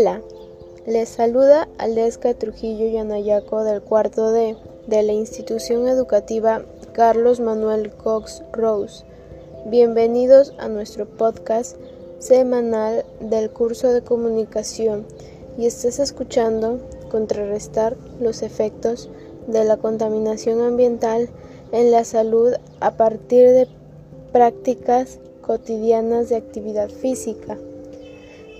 Hola, les saluda Aleska Trujillo Yanayaco del cuarto D de la institución educativa Carlos Manuel Cox Rose. Bienvenidos a nuestro podcast semanal del curso de comunicación y estás escuchando contrarrestar los efectos de la contaminación ambiental en la salud a partir de prácticas cotidianas de actividad física.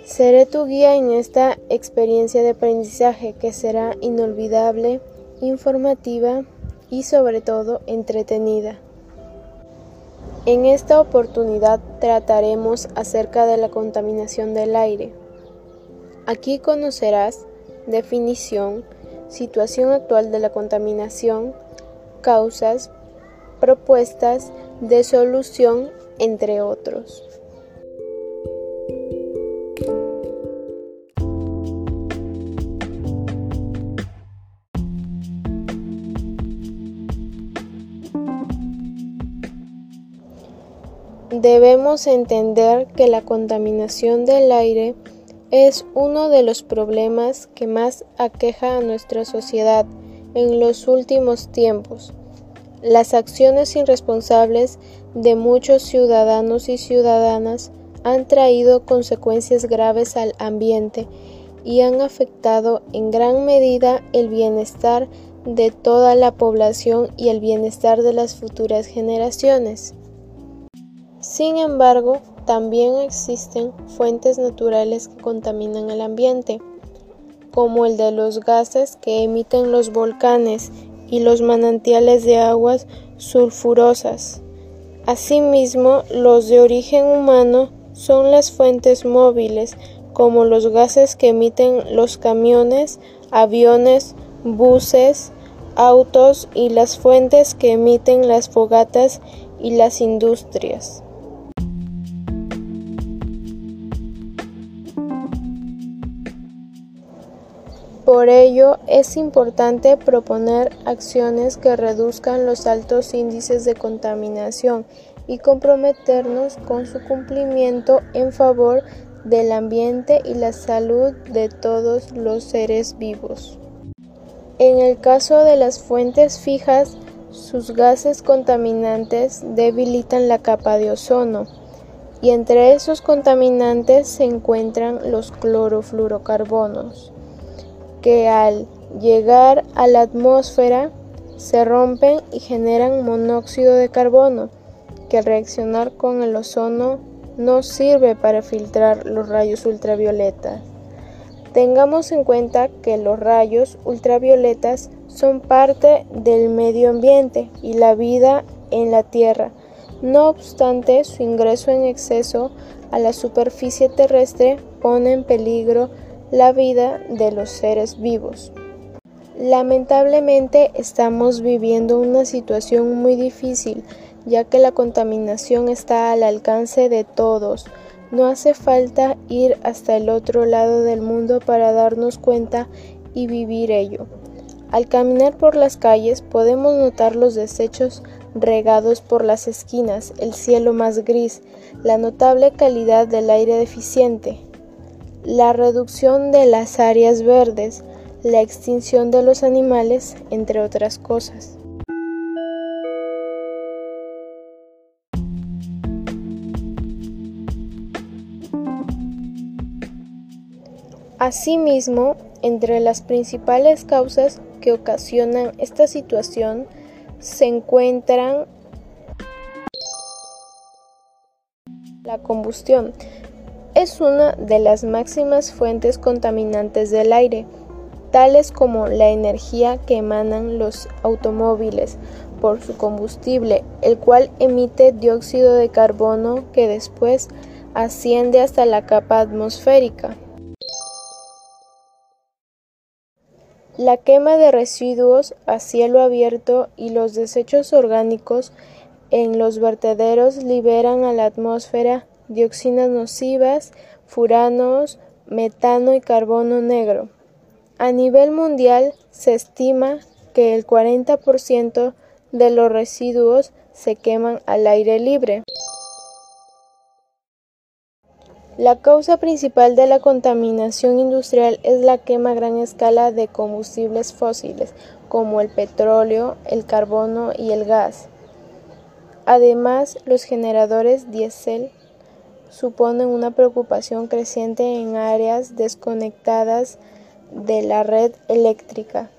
Seré tu guía en esta experiencia de aprendizaje que será inolvidable, informativa y sobre todo entretenida. En esta oportunidad trataremos acerca de la contaminación del aire. Aquí conocerás definición, situación actual de la contaminación, causas, propuestas de solución, entre otros. Debemos entender que la contaminación del aire es uno de los problemas que más aqueja a nuestra sociedad en los últimos tiempos. Las acciones irresponsables de muchos ciudadanos y ciudadanas han traído consecuencias graves al ambiente y han afectado en gran medida el bienestar de toda la población y el bienestar de las futuras generaciones. Sin embargo, también existen fuentes naturales que contaminan el ambiente, como el de los gases que emiten los volcanes y los manantiales de aguas sulfurosas. Asimismo, los de origen humano son las fuentes móviles, como los gases que emiten los camiones, aviones, buses, autos y las fuentes que emiten las fogatas y las industrias. Por ello, es importante proponer acciones que reduzcan los altos índices de contaminación y comprometernos con su cumplimiento en favor del ambiente y la salud de todos los seres vivos. En el caso de las fuentes fijas, sus gases contaminantes debilitan la capa de ozono, y entre esos contaminantes se encuentran los clorofluorocarbonos que al llegar a la atmósfera se rompen y generan monóxido de carbono, que al reaccionar con el ozono no sirve para filtrar los rayos ultravioletas. Tengamos en cuenta que los rayos ultravioletas son parte del medio ambiente y la vida en la Tierra. No obstante, su ingreso en exceso a la superficie terrestre pone en peligro la vida de los seres vivos. Lamentablemente estamos viviendo una situación muy difícil, ya que la contaminación está al alcance de todos. No hace falta ir hasta el otro lado del mundo para darnos cuenta y vivir ello. Al caminar por las calles podemos notar los desechos regados por las esquinas, el cielo más gris, la notable calidad del aire deficiente, la reducción de las áreas verdes, la extinción de los animales, entre otras cosas. Asimismo, entre las principales causas que ocasionan esta situación se encuentran la combustión, es una de las máximas fuentes contaminantes del aire, tales como la energía que emanan los automóviles por su combustible, el cual emite dióxido de carbono que después asciende hasta la capa atmosférica. La quema de residuos a cielo abierto y los desechos orgánicos en los vertederos liberan a la atmósfera dioxinas nocivas, furanos, metano y carbono negro. A nivel mundial se estima que el 40% de los residuos se queman al aire libre. La causa principal de la contaminación industrial es la quema a gran escala de combustibles fósiles, como el petróleo, el carbono y el gas. Además, los generadores diésel suponen una preocupación creciente en áreas desconectadas de la red eléctrica.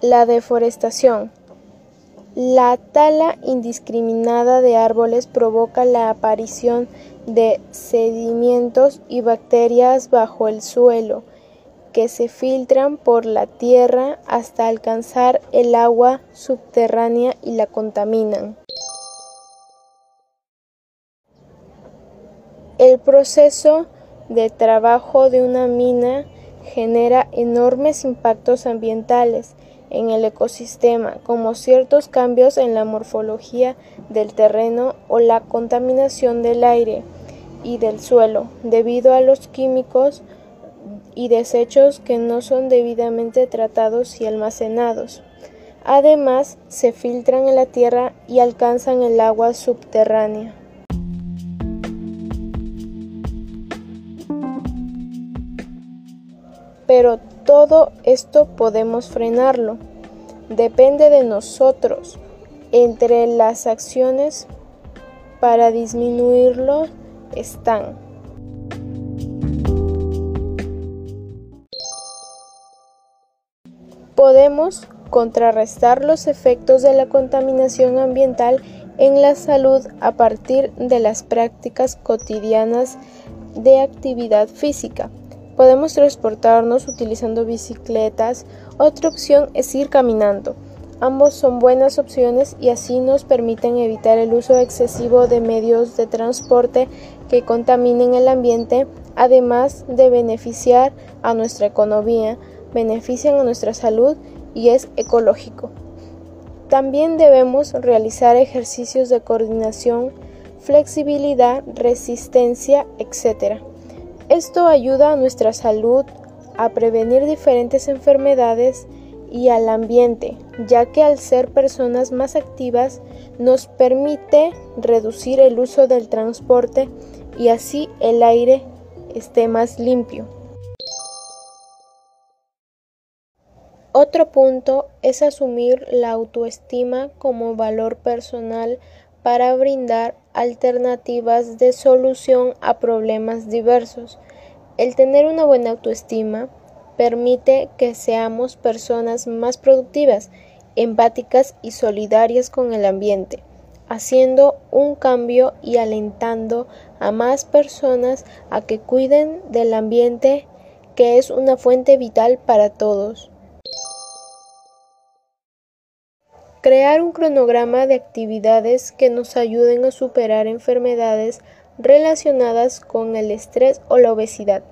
La deforestación. La tala indiscriminada de árboles provoca la aparición de sedimentos y bacterias bajo el suelo que se filtran por la tierra hasta alcanzar el agua subterránea y la contaminan. El proceso de trabajo de una mina genera enormes impactos ambientales en el ecosistema, como ciertos cambios en la morfología del terreno o la contaminación del aire y del suelo debido a los químicos y desechos que no son debidamente tratados y almacenados. Además, se filtran en la tierra y alcanzan el agua subterránea. Pero todo esto podemos frenarlo. Depende de nosotros. Entre las acciones para disminuirlo están Podemos contrarrestar los efectos de la contaminación ambiental en la salud a partir de las prácticas cotidianas de actividad física. Podemos transportarnos utilizando bicicletas. Otra opción es ir caminando. Ambos son buenas opciones y así nos permiten evitar el uso excesivo de medios de transporte que contaminen el ambiente, además de beneficiar a nuestra economía, benefician a nuestra salud y es ecológico. También debemos realizar ejercicios de coordinación, flexibilidad, resistencia, etc. Esto ayuda a nuestra salud, a prevenir diferentes enfermedades y al ambiente, ya que al ser personas más activas nos permite reducir el uso del transporte y así el aire esté más limpio. Otro punto es asumir la autoestima como valor personal para brindar alternativas de solución a problemas diversos. El tener una buena autoestima permite que seamos personas más productivas, empáticas y solidarias con el ambiente, haciendo un cambio y alentando a más personas a que cuiden del ambiente que es una fuente vital para todos. Crear un cronograma de actividades que nos ayuden a superar enfermedades relacionadas con el estrés o la obesidad.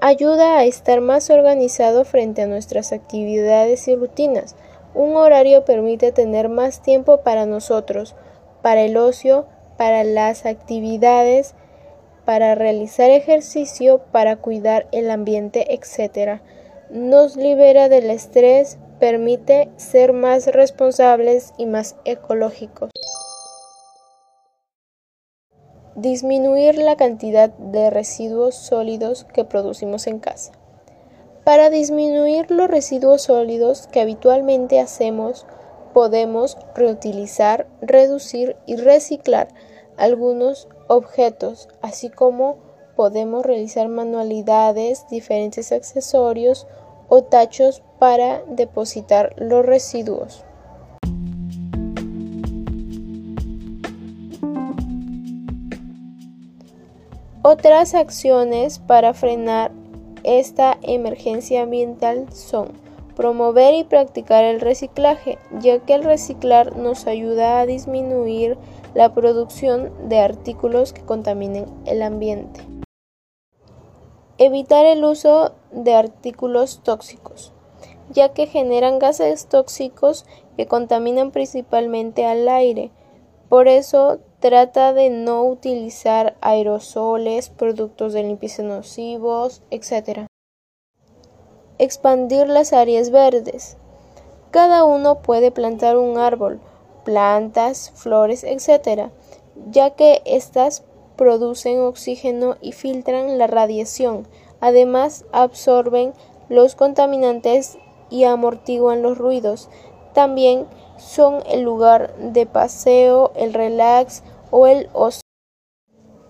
Ayuda a estar más organizado frente a nuestras actividades y rutinas. Un horario permite tener más tiempo para nosotros, para el ocio, para las actividades, para realizar ejercicio, para cuidar el ambiente, etc. Nos libera del estrés, permite ser más responsables y más ecológicos. Disminuir la cantidad de residuos sólidos que producimos en casa. Para disminuir los residuos sólidos que habitualmente hacemos, podemos reutilizar, reducir y reciclar algunos objetos, así como podemos realizar manualidades, diferentes accesorios o tachos para depositar los residuos. Otras acciones para frenar esta emergencia ambiental son promover y practicar el reciclaje, ya que el reciclar nos ayuda a disminuir la producción de artículos que contaminen el ambiente. Evitar el uso de artículos tóxicos, ya que generan gases tóxicos que contaminan principalmente al aire. Por eso trata de no utilizar aerosoles, productos de limpieza nocivos, etc. Expandir las áreas verdes. Cada uno puede plantar un árbol, plantas, flores, etc., ya que éstas producen oxígeno y filtran la radiación. Además, absorben los contaminantes y amortiguan los ruidos. También son el lugar de paseo, el relax o el ocio.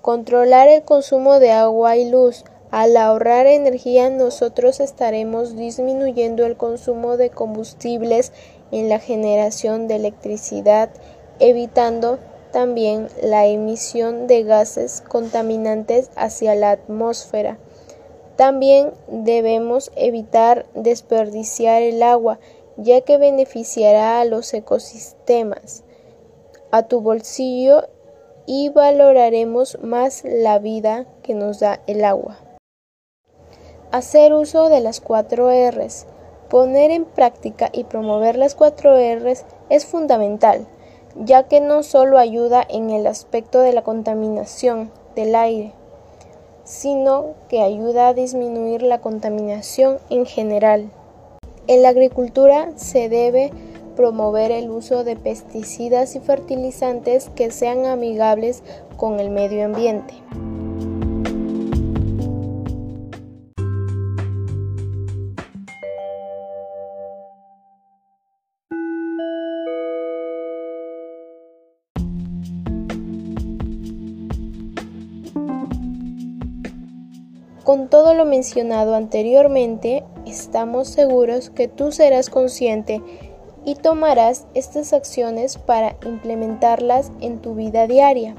Controlar el consumo de agua y luz. Al ahorrar energía nosotros estaremos disminuyendo el consumo de combustibles en la generación de electricidad, evitando también la emisión de gases contaminantes hacia la atmósfera. También debemos evitar desperdiciar el agua, ya que beneficiará a los ecosistemas, a tu bolsillo y valoraremos más la vida que nos da el agua. Hacer uso de las cuatro R's. Poner en práctica y promover las cuatro R's es fundamental, ya que no solo ayuda en el aspecto de la contaminación del aire, sino que ayuda a disminuir la contaminación en general. En la agricultura se debe promover el uso de pesticidas y fertilizantes que sean amigables con el medio ambiente. Con todo lo mencionado anteriormente, estamos seguros que tú serás consciente y tomarás estas acciones para implementarlas en tu vida diaria.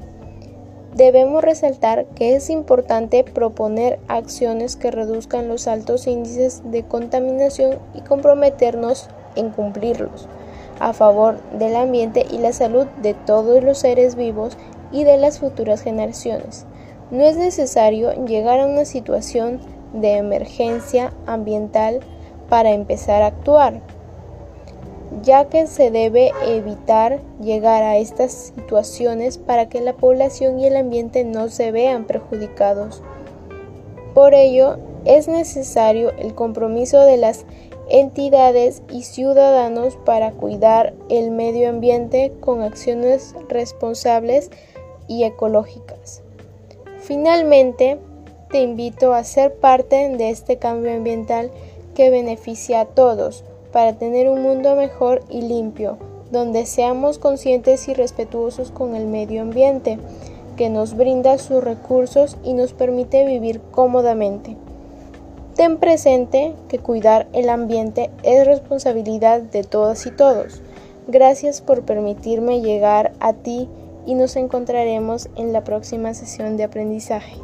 Debemos resaltar que es importante proponer acciones que reduzcan los altos índices de contaminación y comprometernos en cumplirlos a favor del ambiente y la salud de todos los seres vivos y de las futuras generaciones. No es necesario llegar a una situación de emergencia ambiental para empezar a actuar, ya que se debe evitar llegar a estas situaciones para que la población y el ambiente no se vean perjudicados. Por ello, es necesario el compromiso de las entidades y ciudadanos para cuidar el medio ambiente con acciones responsables y ecológicas. Finalmente, te invito a ser parte de este cambio ambiental que beneficia a todos para tener un mundo mejor y limpio, donde seamos conscientes y respetuosos con el medio ambiente, que nos brinda sus recursos y nos permite vivir cómodamente. Ten presente que cuidar el ambiente es responsabilidad de todas y todos. Gracias por permitirme llegar a ti y nos encontraremos en la próxima sesión de aprendizaje.